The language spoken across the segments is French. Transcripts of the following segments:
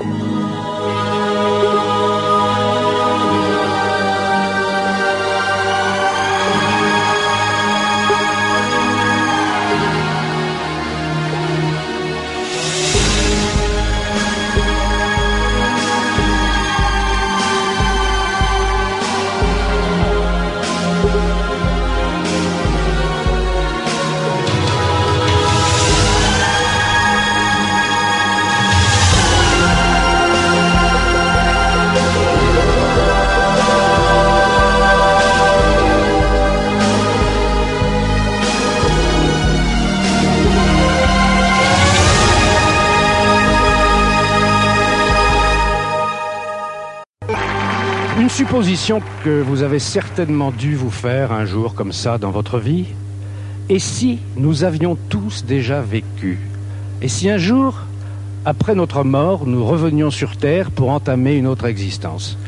Une supposition que vous avez certainement dû vous faire un jour comme ça dans votre vie. Et si nous avions tous déjà vécu? Et si un jour, après notre mort, nous revenions sur Terre pour entamer une autre existence?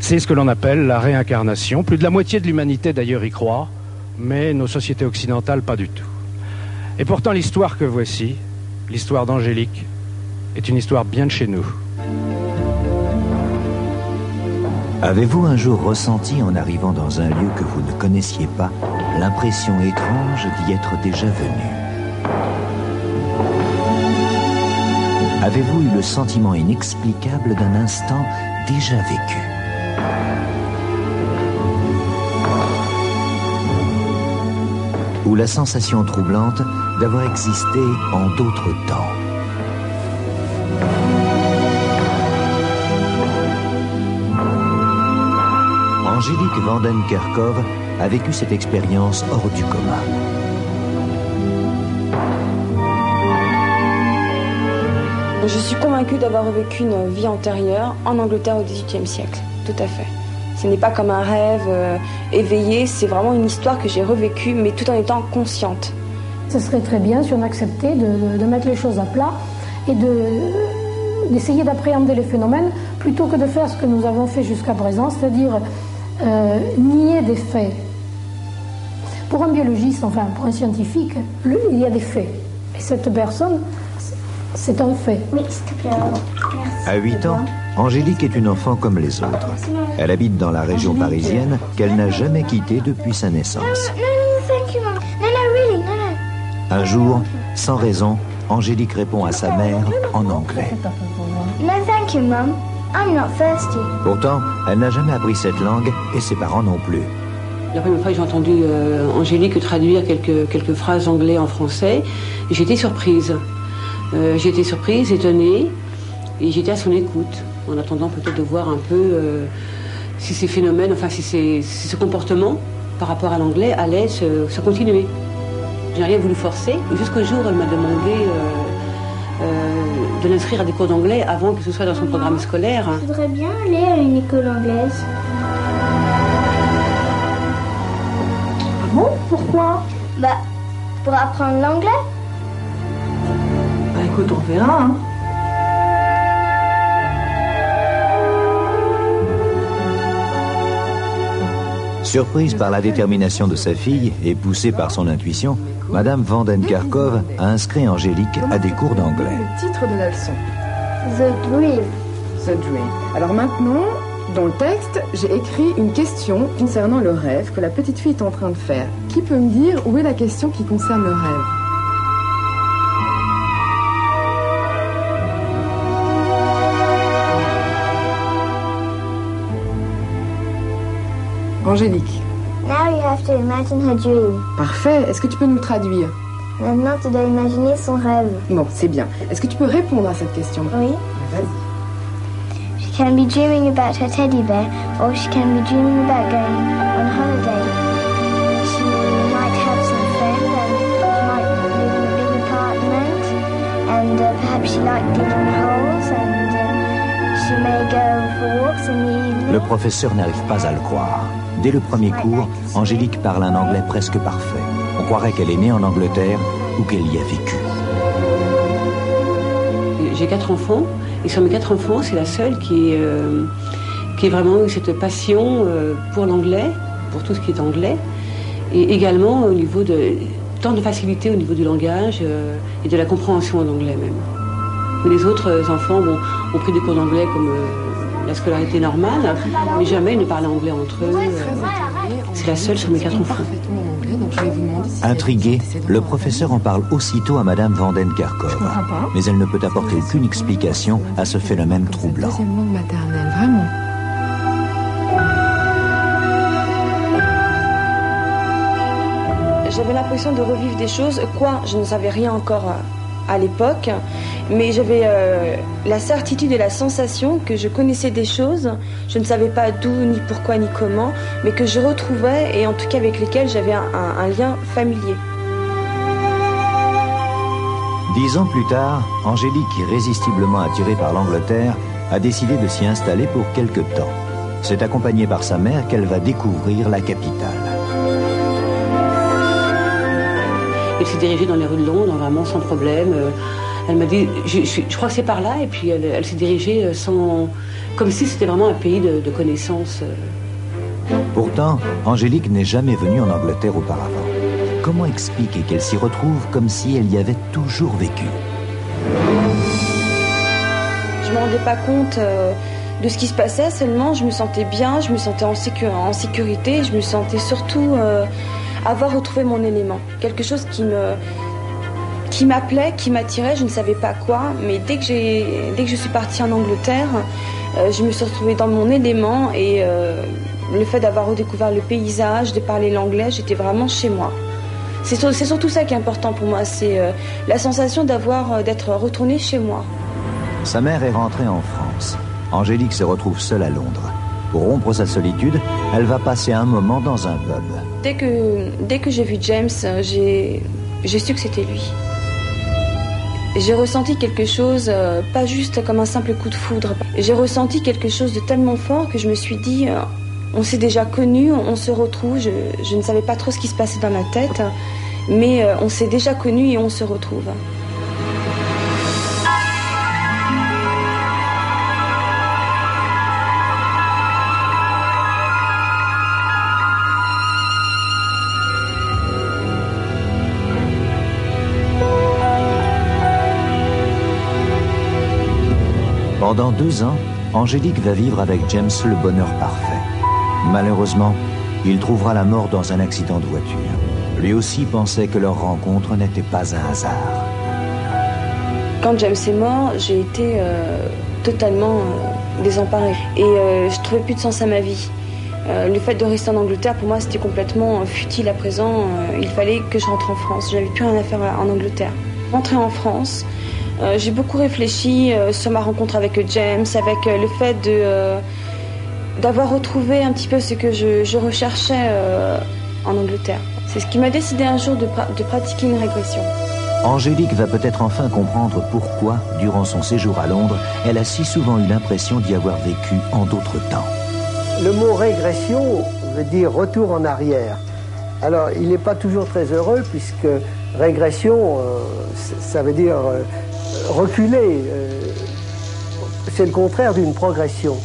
C'est ce que l'on appelle la réincarnation. Plus de la moitié de l'humanité d'ailleurs y croit, mais nos sociétés occidentales pas du tout. Et pourtant l'histoire que voici, l'histoire d'Angélique, est une histoire bien de chez nous. Avez-vous un jour ressenti en arrivant dans un lieu que vous ne connaissiez pas l'impression étrange d'y être déjà venu Avez-vous eu le sentiment inexplicable d'un instant déjà vécu Ou la sensation troublante d'avoir existé en d'autres temps Angélique Vandenkerkov a vécu cette expérience hors du commun. Je suis convaincue d'avoir vécu une vie antérieure en Angleterre au XVIIIe siècle, tout à fait. Ce n'est pas comme un rêve euh, éveillé, c'est vraiment une histoire que j'ai revécue, mais tout en étant consciente. Ce serait très bien si on acceptait de, de mettre les choses à plat et d'essayer d'appréhender les phénomènes plutôt que de faire ce que nous avons fait jusqu'à présent, c'est-à-dire euh, nier des faits. Pour un biologiste, enfin pour un scientifique, il y a des faits. Et cette personne, c'est un fait. Oui, s'il te plaît. À 8 ans, Angélique est une enfant comme les autres. Elle habite dans la région parisienne qu'elle n'a jamais quittée depuis sa naissance. Un jour, sans raison, Angélique répond à sa mère en anglais. No, thank you, Mum. I'm not thirsty. Pourtant, elle n'a jamais appris cette langue et ses parents non plus. La première fois que j'ai entendu euh, Angélique traduire quelques, quelques phrases anglais en français, j'étais surprise. Euh, j'étais surprise, étonnée, et j'étais à son écoute, en attendant peut-être de voir un peu euh, si ces phénomènes, enfin si, ces, si ce comportement par rapport à l'anglais allait se, se continuer. J'ai rien voulu forcer, jusqu'au jour où elle m'a demandé de l'inscrire à des cours d'anglais avant que ce soit dans son programme scolaire. Je voudrais bien aller à une école anglaise. Ah bon Pourquoi? Bah, pour apprendre l'anglais. Bah écoute, on verra. Hein. Surprise par la détermination de sa fille et poussée par son intuition, Madame Vandenkerkov a inscrit Angélique à des cours d'anglais. Le titre de la leçon. The Dream. The Dream. Alors maintenant, dans le texte, j'ai écrit une question concernant le rêve que la petite fille est en train de faire. Qui peut me dire où est la question qui concerne le rêve? Angélique. Now you have to imagine her dream. Parfait. Est-ce que tu peux nous traduire? Maintenant, tu dois imaginer son rêve. Bon, c'est bien. Est-ce que tu peux répondre à cette question? Oui. Vas-y. She can be dreaming about her teddy bear, or she can be dreaming about going on holiday. She might have some friends, and she might live in a big apartment, and uh, perhaps she likes digging holes, and uh, she may go for walks in the evening. Le professeur n'arrive pas à le croire. Dès le premier cours, Angélique parle un anglais presque parfait. On croirait qu'elle est née en Angleterre ou qu'elle y a vécu. J'ai quatre enfants, et sur mes quatre enfants, c'est la seule qui, est, euh, a vraiment eu cette passion euh, pour l'anglais, pour tout ce qui est anglais, et également au niveau de tant de facilité au niveau du langage euh, et de la compréhension en anglais même. Les autres enfants ont pris des cours d'anglais comme la scolarité normale, mais jamais ils ne parlaient anglais entre eux. C'est la seule sur mes quatre enfants. Intrigué, le professeur en parle aussitôt à Madame Vanden Karkov. Mais elle ne peut apporter aucune explication à ce phénomène troublant. Maternelle, vraiment. J'avais l'impression de revivre des choses, quoi, je ne savais rien encore à, l'époque, mais j'avais euh, la certitude et la sensation que je connaissais des choses, je ne savais pas d'où, ni pourquoi, ni comment, mais que je retrouvais et en tout cas avec lesquelles j'avais un, un- un lien familier. Dix ans plus tard, Angélique, irrésistiblement attirée par l'Angleterre, a décidé de s'y installer pour quelque temps. C'est accompagnée par sa mère qu'elle va découvrir la capitale. Elle s'est dirigée dans les rues de Londres, vraiment sans problème. Euh, Elle m'a dit, je, je- je crois que c'est par là, et puis elle, elle s'est dirigée euh, sans, comme si c'était vraiment un pays de, de connaissances. euh. Pourtant, Angélique n'est jamais venue en Angleterre auparavant. Comment expliquer qu'elle s'y retrouve comme si elle y avait toujours vécu? Je ne me rendais pas compte euh, de ce qui se passait, seulement je me sentais bien, je me sentais en, sécu- en sécurité, je me sentais surtout euh, avoir retrouvé mon élément. Quelque chose qui me qui m'appelait, qui m'attirait, je ne savais pas quoi, mais dès que, je suis partie en Angleterre, euh, je me suis retrouvée dans mon élément et euh, le fait d'avoir redécouvert le paysage, de parler l'anglais, j'étais vraiment chez moi. C'est, sur- c'est surtout ça qui est important pour moi, c'est euh, la sensation d'avoir, d'être retournée chez moi. Sa mère est rentrée en France. Angélique se retrouve seule à Londres. Pour rompre sa solitude, elle va passer un moment dans un pub. Dès que, j'ai vu James, j'ai, su que c'était lui. J'ai ressenti quelque chose, euh, pas juste comme un simple coup de foudre. J'ai ressenti quelque chose de tellement fort que je me suis dit, euh, on s'est déjà connus, on, se retrouve. Je, ne savais pas trop ce qui se passait dans ma tête, mais euh, on s'est déjà connus et on se retrouve. Pendant deux ans, Angélique va vivre avec James le bonheur parfait. Malheureusement, il trouvera la mort dans un accident de voiture. Lui aussi pensait que leur rencontre n'était pas un hasard. Quand James est mort, j'ai été euh, totalement euh, désemparée. Et euh, je trouvais plus de sens à ma vie. Euh, le fait de rester en Angleterre, pour moi, c'était complètement futile à présent. Il fallait que je rentre en France. J'avais plus rien à faire en Angleterre. Rentrer en France, euh, j'ai beaucoup réfléchi euh, sur ma rencontre avec James, avec euh, le fait de euh, d'avoir retrouvé un petit peu ce que je, je recherchais euh, en Angleterre. C'est ce qui m'a décidé un jour de, pra- de pratiquer une régression. Angélique va peut-être enfin comprendre pourquoi, durant son séjour à Londres, elle a si souvent eu l'impression d'y avoir vécu en d'autres temps. Le mot régression veut dire retour en arrière. Alors, il n'est pas toujours très heureux puisque régression, euh, ça veut dire euh, reculer. euh, c'est le contraire d'une progression.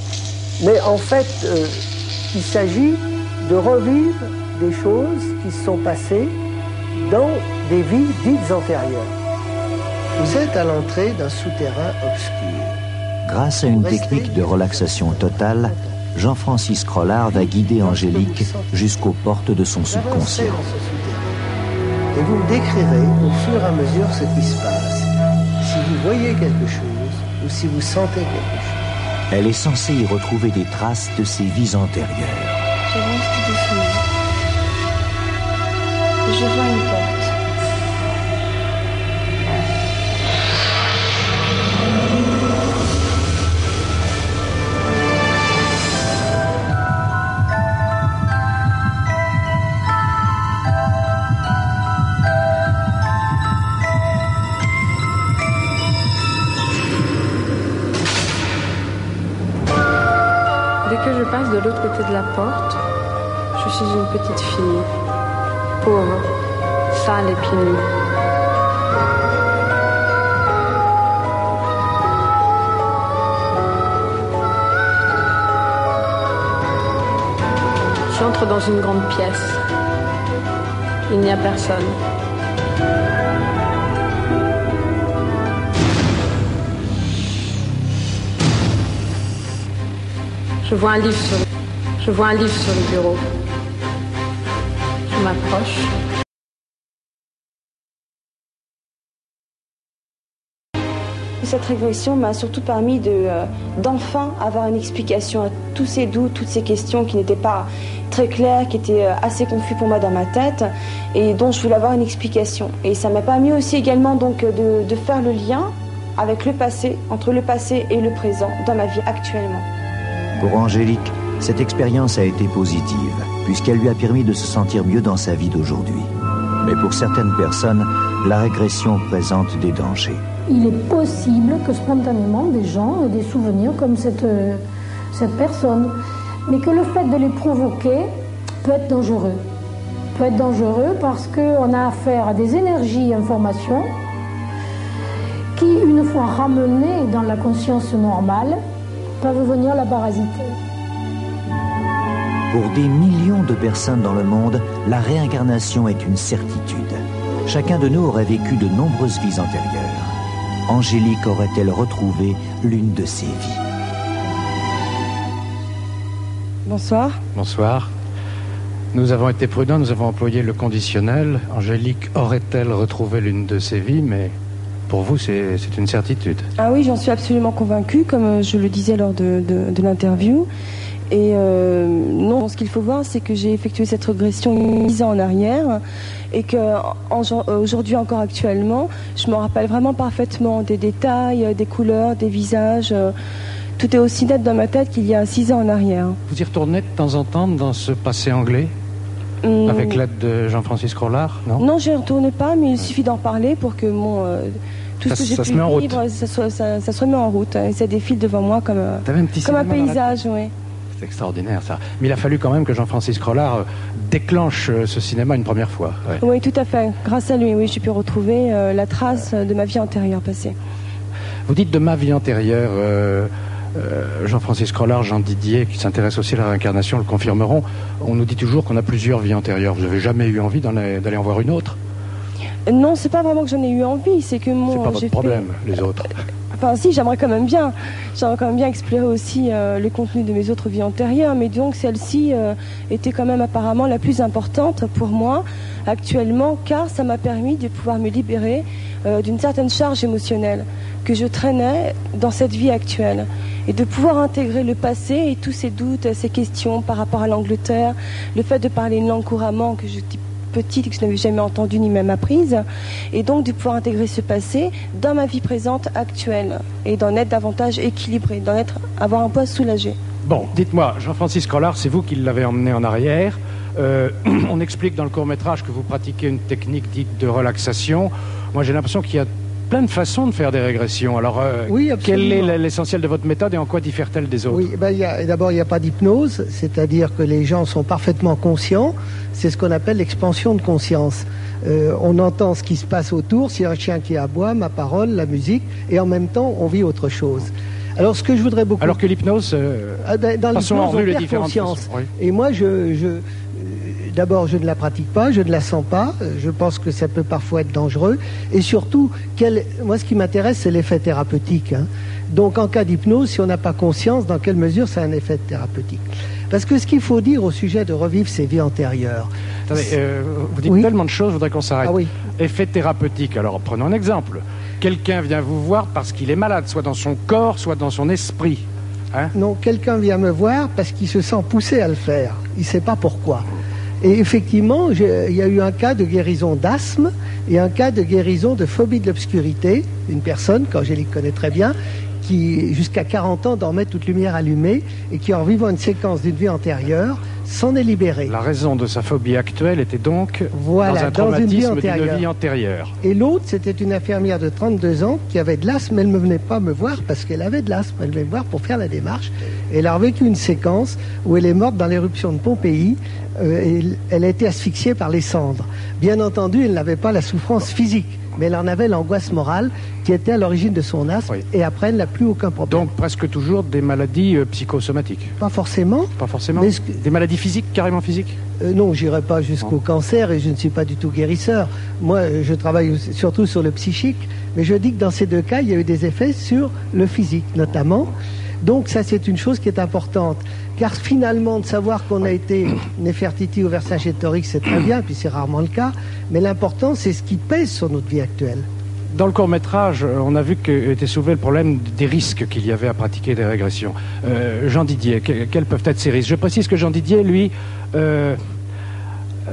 Mais en fait, euh, il s'agit de revivre des choses qui se sont passées dans des vies dites antérieures. Vous êtes à l'entrée d'un souterrain obscur. Grâce à une technique de relaxation totale, Jean-Francis Crollard va guider Angélique jusqu'aux portes de son subconscient. et vous me décrirez au fur et à mesure ce qui se passe. Voyez quelque chose ou si vous sentez quelque chose. Elle est censée y retrouver des traces de ses vies antérieures. Je vois une de la porte, je suis une petite fille, pauvre, sale et pieds. J'entre dans une grande pièce. Il n'y a personne. Je vois un livre sur je vois un livre sur le bureau. Je m'approche. Cette régression m'a surtout permis de, euh, d'enfin avoir une explication à tous ces doutes, toutes ces questions qui n'étaient pas très claires, qui étaient euh, assez confus pour moi dans ma tête et dont je voulais avoir une explication. Et ça m'a permis aussi également donc de, de faire le lien avec le passé, entre le passé et le présent dans ma vie actuellement. Pour Angélique, cette expérience a été positive, puisqu'elle lui a permis de se sentir mieux dans sa vie d'aujourd'hui. Mais pour certaines personnes, la régression présente des dangers. Il est possible que spontanément des gens aient des souvenirs comme cette, euh, cette personne, mais que le fait de les provoquer peut être dangereux. Peut être dangereux parce qu'on a affaire à des énergies informations qui, une fois ramenées dans la conscience normale, peuvent venir la parasiter. Pour des millions de personnes dans le monde, la réincarnation est une certitude. Chacun de nous aurait vécu de nombreuses vies antérieures. Angélique aurait-elle retrouvé l'une de ses vies? Bonsoir. Bonsoir. Nous avons été prudents, nous avons employé le conditionnel. Angélique aurait-elle retrouvé l'une de ses vies, mais pour vous, c'est une certitude. Ah oui, j'en suis absolument convaincue, comme euh, je le disais lors de, de- de l'interview. Et euh, non, ce qu'il faut voir, c'est que j'ai effectué cette régression 10 ans en arrière et en- euh, encore actuellement, je me rappelle vraiment parfaitement des détails, euh, des couleurs, des visages. euh, Tout est aussi net dans ma tête qu'il y a 6 ans en arrière. Vous y retournez de temps en temps dans ce passé anglais, Hum, avec l'aide de Jean-Francis Crollard, non? Non, je ne retourne pas, mais il suffit d'en parler pour que mon, euh, tout Ça- ce que j'ai pu vivre, ça, soit- ça- ça se remet en route. Et ça défile devant moi comme, euh, T'avais un petit comme un paysage, oui. C'est extraordinaire ça. Mais il a fallu quand même que Jean-Francis Crollard euh, déclenche euh, ce cinéma une première fois. ouais. Oui, tout à fait. Grâce à lui, oui, j'ai pu retrouver euh, la trace de ma vie antérieure passée. Vous dites de ma vie antérieure, euh, euh, Jean-Francis Crollard, Jean Didier, qui s'intéresse aussi à la réincarnation, le confirmeront. On nous dit toujours qu'on a plusieurs vies antérieures. Vous avez jamais eu envie d'aller en voir une autre? Non, c'est pas vraiment que j'en ai eu envie, c'est que mon. C'est pas votre fait- problème, les autres. Enfin, si, j'aimerais quand même bien. Explorer aussi euh, le contenu de mes autres vies antérieures, mais donc celle-ci euh, était quand même apparemment la plus importante pour moi actuellement, car ça m'a permis de pouvoir me libérer euh, d'une certaine charge émotionnelle que je traînais dans cette vie actuelle et de pouvoir intégrer le passé et tous ces doutes, ces questions par rapport à l'Angleterre, le fait de parler une langue couramment que je petite et que je n'avais jamais entendue ni même apprise, et donc de pouvoir intégrer ce passé dans ma vie présente actuelle et d'en être davantage équilibré, d'en être avoir un poids soulagé. Bon, dites-moi, Jean-Francis Collard, c'est vous qui l'avez emmené en arrière. Euh, on explique dans le court métrage que vous pratiquez une technique dite de relaxation. Moi, j'ai l'impression qu'il y a plein de façons de faire des régressions. Alors, euh, Oui, quel est l'essentiel de votre méthode et en quoi diffère-t-elle des autres Oui, ben, d'abord, il n'y a pas d'hypnose, c'est-à-dire que les gens sont parfaitement conscients. C'est ce qu'on appelle l'expansion de conscience. Euh, on entend ce qui se passe autour, s'il y a un chien qui aboie, ma parole, la musique, et en même temps, on vit autre chose. Alors, ce que je voudrais beaucoup... Alors que l'hypnose, euh, Ah, ben, dans l'hypnose, on perd conscience. Oui. Et moi, je, je, d'abord, je ne la pratique pas, je ne la sens pas. euh, Je pense que ça peut parfois être dangereux. Et surtout, quel, moi, ce qui m'intéresse, c'est l'effet thérapeutique. hein. Donc, en cas d'hypnose, si on n'a pas conscience, dans quelle mesure c'est un effet thérapeutique? Parce que ce qu'il faut dire au sujet de revivre ses vies antérieures. Attendez, euh, vous dites Oui. tellement de choses, je voudrais qu'on s'arrête. Ah oui. Effet thérapeutique. Alors, prenons un exemple. Quelqu'un vient vous voir parce qu'il est malade, soit dans son corps, soit dans son esprit. Hein? Non, quelqu'un vient me voir parce qu'il se sent poussé à le faire. Il ne sait pas pourquoi. Et effectivement, il y a eu un cas de guérison d'asthme et un cas de guérison de phobie de l'obscurité. Une personne, qu'Angélique connaît très bien, qui jusqu'à 40 ans dormait toute lumière allumée et qui, en vivant une séquence d'une vie antérieure, s'en est libérée. La raison de sa phobie actuelle était donc Voilà, dans un dans une vie traumatisme d'une antérieure. vie antérieure. Et l'autre, c'était une infirmière de 32 ans qui avait de l'asthme. Elle ne venait pas me voir parce qu'elle avait de l'asthme. Elle venait me voir pour faire la démarche. Et elle a revécu une séquence où elle est morte dans l'éruption de Pompéi. euh, et elle a été asphyxiée par les cendres. Bien entendu, elle n'avait pas la souffrance physique, mais elle en avait l'angoisse morale qui était à l'origine de son asthme. Oui. Et après, elle n'a plus aucun problème. Donc presque toujours des maladies euh, psychosomatiques. pas forcément. Pas forcément. Mais Des maladies physiques, carrément physiques. Euh, non, j'irai pas jusqu'au cancer et je ne suis pas du tout guérisseur. Moi, je travaille surtout sur le psychique, mais je dis que dans ces deux cas, il y a eu des effets sur le physique, notamment. Donc ça, c'est une chose qui est importante. Car finalement, de savoir qu'on a été Nefertiti ou Vercingétorix, c'est très bien, puis c'est rarement le cas, mais l'important, c'est ce qui pèse sur notre vie actuelle. Dans le court métrage, on a vu qu'était soulevé le problème des risques qu'il y avait à pratiquer des régressions. Euh, Jean Didier, que- quels peuvent être ces risques? Je précise que Jean Didier, lui, euh,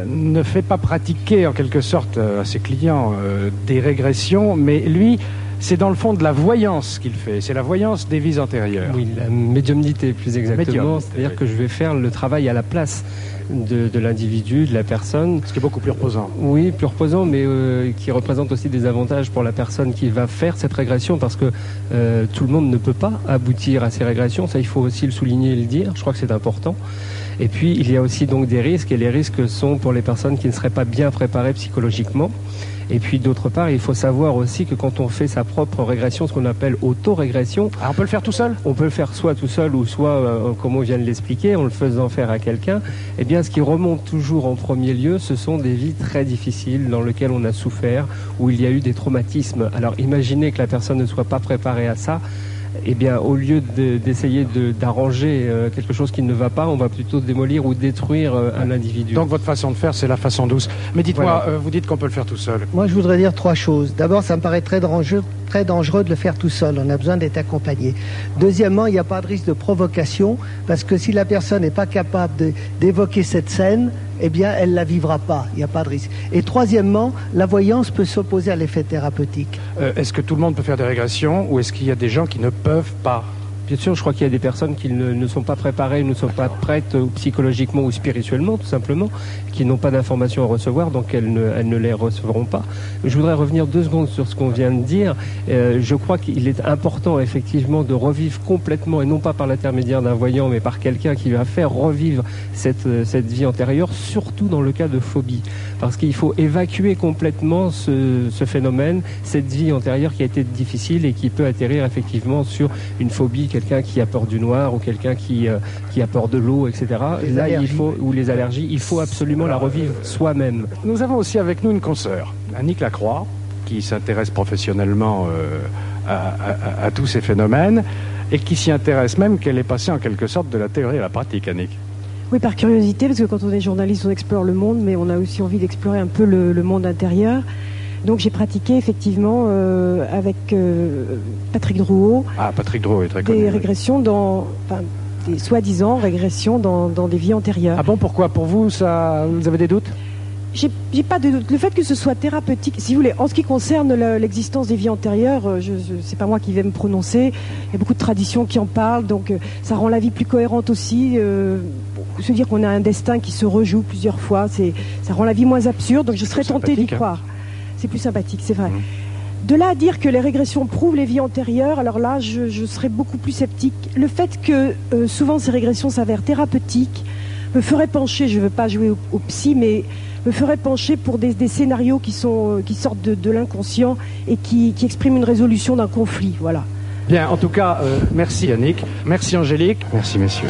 ne fait pas pratiquer en quelque sorte euh, à ses clients euh, des régressions, mais lui, c'est dans le fond de la voyance qu'il fait. C'est la voyance des vies antérieures. Oui, la médiumnité plus exactement. C'est-à-dire oui. que je vais faire le travail à la place de, de l'individu, de la personne. Ce qui est beaucoup plus reposant. Oui, plus reposant, mais euh, qui représente aussi des avantages pour la personne qui va faire cette régression, parce que euh, tout le monde ne peut pas aboutir à ces régressions. Ça, il faut aussi le souligner et le dire. Je crois que c'est important. Et puis, il y a aussi donc des risques, et les risques sont pour les personnes qui ne seraient pas bien préparées psychologiquement. Et puis, d'autre part, il faut savoir aussi que quand on fait sa propre régression, ce qu'on appelle auto-régression, Ah, on peut le faire tout seul? on peut le faire soit tout seul ou soit, euh, comme on vient de l'expliquer, en le faisant faire à quelqu'un. Eh bien, ce qui remonte toujours en premier lieu, ce sont des vies très difficiles dans lesquelles on a souffert, où il y a eu des traumatismes. Alors, imaginez que la personne ne soit pas préparée à ça. Eh bien, au lieu de- d'essayer de- d'arranger euh, quelque chose qui ne va pas, on va plutôt démolir ou détruire euh, un individu. Donc votre façon de faire, c'est la façon douce. Mais dites-moi, Voilà. euh, vous dites qu'on peut le faire tout seul. Moi, je voudrais dire trois choses. D'abord, ça me paraît très dangereux, très dangereux de le faire tout seul. On a besoin d'être accompagné. Deuxièmement, il n'y a pas de risque de provocation, parce que si la personne n'est pas capable d'évoquer cette scène, eh bien, elle la vivra pas. Il n'y a pas de risque. Et troisièmement, la voyance peut s'opposer à l'effet thérapeutique. Euh, est-ce que tout le monde peut faire des régressions ou est-ce qu'il y a des gens qui ne peuvent pas Bien sûr, je crois qu'il y a des personnes qui ne, sont pas préparées, ne sont pas prêtes euh, psychologiquement ou spirituellement, tout simplement, qui n'ont pas d'informations à recevoir, donc elles ne, les recevront pas. Je voudrais revenir deux secondes sur ce qu'on vient de dire. Euh, je crois qu'il est important, effectivement, de revivre complètement, et non pas par l'intermédiaire d'un voyant, mais par quelqu'un qui va faire revivre cette, euh, vie antérieure, surtout dans le cas de phobie. Parce qu'il faut évacuer complètement ce phénomène, cette vie antérieure qui a été difficile et qui peut atterrir effectivement sur une phobie, quelqu'un qui a peur du noir ou quelqu'un qui, euh, qui a peur de l'eau, etc. Les Là, il faut, ou les allergies, il faut absolument la revivre soi-même. Nous avons aussi avec nous une consoeur, Annick Lacroix, qui s'intéresse professionnellement euh, à, à- à- à tous ces phénomènes et qui s'y intéresse même qu'elle est passée en quelque sorte de la théorie à la pratique, Annick. Oui, par curiosité, parce que quand on est journaliste, on explore le monde, mais on a aussi envie d'explorer un peu le, le monde intérieur. Donc j'ai pratiqué effectivement euh, avec euh, Patrick Drouot Ah, Patrick Drault est très connu. des oui. régressions dans, enfin, des soi-disant régressions dans, dans des vies antérieures. Ah bon, pourquoi? Pour vous, ça, vous avez des doutes? J'ai j'ai pas de doute. Le fait que ce soit thérapeutique, si vous voulez, en ce qui concerne le- l'existence des vies antérieures, euh, je, je- c'est pas moi qui vais me prononcer. Il y a beaucoup de traditions qui en parlent, donc euh, ça rend la vie plus cohérente aussi. Euh, se dire qu'on a un destin qui se rejoue plusieurs fois, c'est, ça rend la vie moins absurde. Donc je serais tentée d'y hein. C'est plus sympathique, c'est vrai. Mhm. De là à dire que les régressions prouvent les vies antérieures, alors là, je, je serais beaucoup plus sceptique. Le fait que euh, souvent ces régressions s'avèrent thérapeutiques me ferait pencher, je ne veux pas jouer au, au psy, mais me ferait pencher pour des, des scénarios qui, sont, euh, qui sortent de, de l'inconscient et qui, qui expriment une résolution d'un conflit. Voilà. Bien, en tout cas, euh, merci Annick, merci Angélique, merci messieurs.